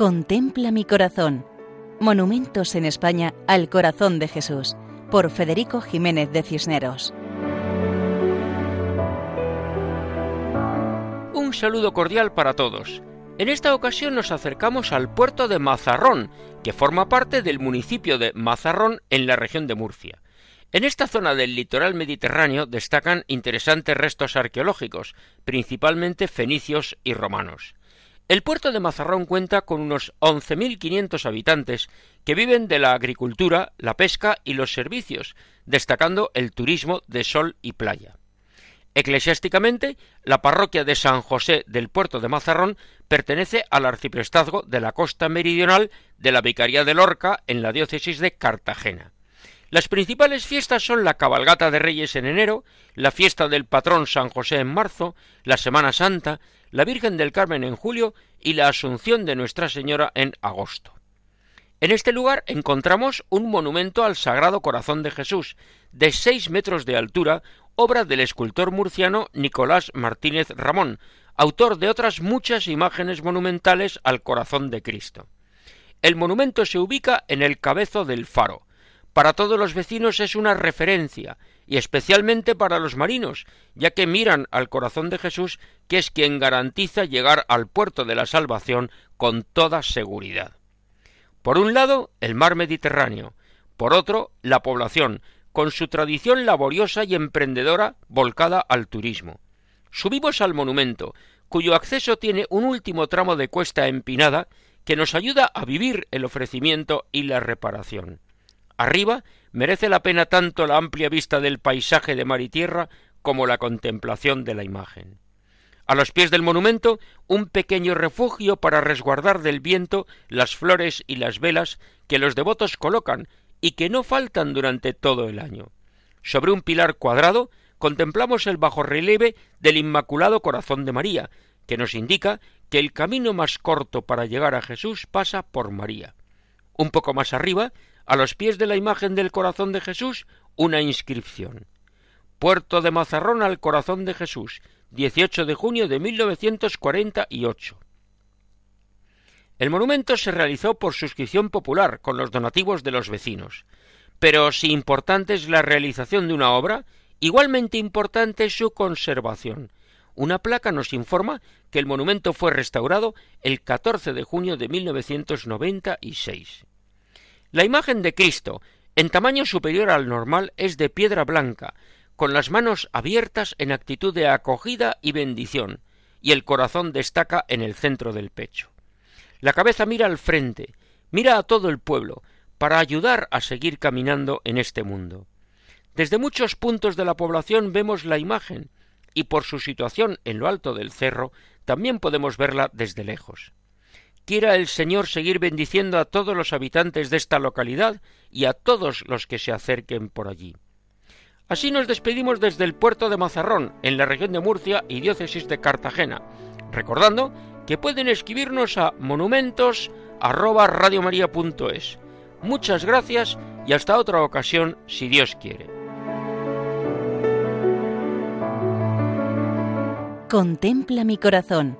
Contempla mi corazón. Monumentos en España al corazón de Jesús, por Federico Jiménez de Cisneros. Un saludo cordial para todos. En esta ocasión nos acercamos al puerto de Mazarrón, que forma parte del municipio de Mazarrón en la región de Murcia. En esta zona del litoral mediterráneo destacan interesantes restos arqueológicos, principalmente fenicios y romanos. El puerto de Mazarrón cuenta con unos 11.500 habitantes que viven de la agricultura, la pesca y los servicios, destacando el turismo de sol y playa. Eclesiásticamente, la parroquia de San José del puerto de Mazarrón pertenece al arciprestazgo de la costa meridional de la Vicaría de Lorca en la diócesis de Cartagena. Las principales fiestas son la cabalgata de Reyes en enero, la fiesta del patrón San José en marzo, la Semana Santa, la Virgen del Carmen en julio y la Asunción de Nuestra Señora en agosto. En este lugar encontramos un monumento al Sagrado Corazón de Jesús, de seis metros de altura, obra del escultor murciano Nicolás Martínez Ramón, autor de otras muchas imágenes monumentales al corazón de Cristo. El monumento se ubica en el cabezo del faro, para todos los vecinos es una referencia, y especialmente para los marinos, ya que miran al corazón de Jesús, que es quien garantiza llegar al puerto de la salvación con toda seguridad. Por un lado, el mar Mediterráneo, por otro, la población, con su tradición laboriosa y emprendedora volcada al turismo. Subimos al monumento, cuyo acceso tiene un último tramo de cuesta empinada que nos ayuda a vivir el ofrecimiento y la reparación. Arriba merece la pena tanto la amplia vista del paisaje de mar y tierra como la contemplación de la imagen. A los pies del monumento un pequeño refugio para resguardar del viento las flores y las velas que los devotos colocan y que no faltan durante todo el año. Sobre un pilar cuadrado contemplamos el bajorrelieve del Inmaculado Corazón de María, que nos indica que el camino más corto para llegar a Jesús pasa por María. Un poco más arriba a los pies de la imagen del corazón de Jesús, una inscripción. Puerto de Mazarrón al corazón de Jesús, 18 de junio de 1948. El monumento se realizó por suscripción popular con los donativos de los vecinos. Pero si importante es la realización de una obra, igualmente importante es su conservación. Una placa nos informa que el monumento fue restaurado el 14 de junio de 1996. La imagen de Cristo, en tamaño superior al normal, es de piedra blanca, con las manos abiertas en actitud de acogida y bendición, y el corazón destaca en el centro del pecho. La cabeza mira al frente, mira a todo el pueblo, para ayudar a seguir caminando en este mundo. Desde muchos puntos de la población vemos la imagen, y por su situación en lo alto del cerro también podemos verla desde lejos. Quiera el Señor seguir bendiciendo a todos los habitantes de esta localidad y a todos los que se acerquen por allí. Así nos despedimos desde el puerto de Mazarrón, en la región de Murcia y diócesis de Cartagena, recordando que pueden escribirnos a monumentos@radiomaria.es. Muchas gracias y hasta otra ocasión si Dios quiere. Contempla mi corazón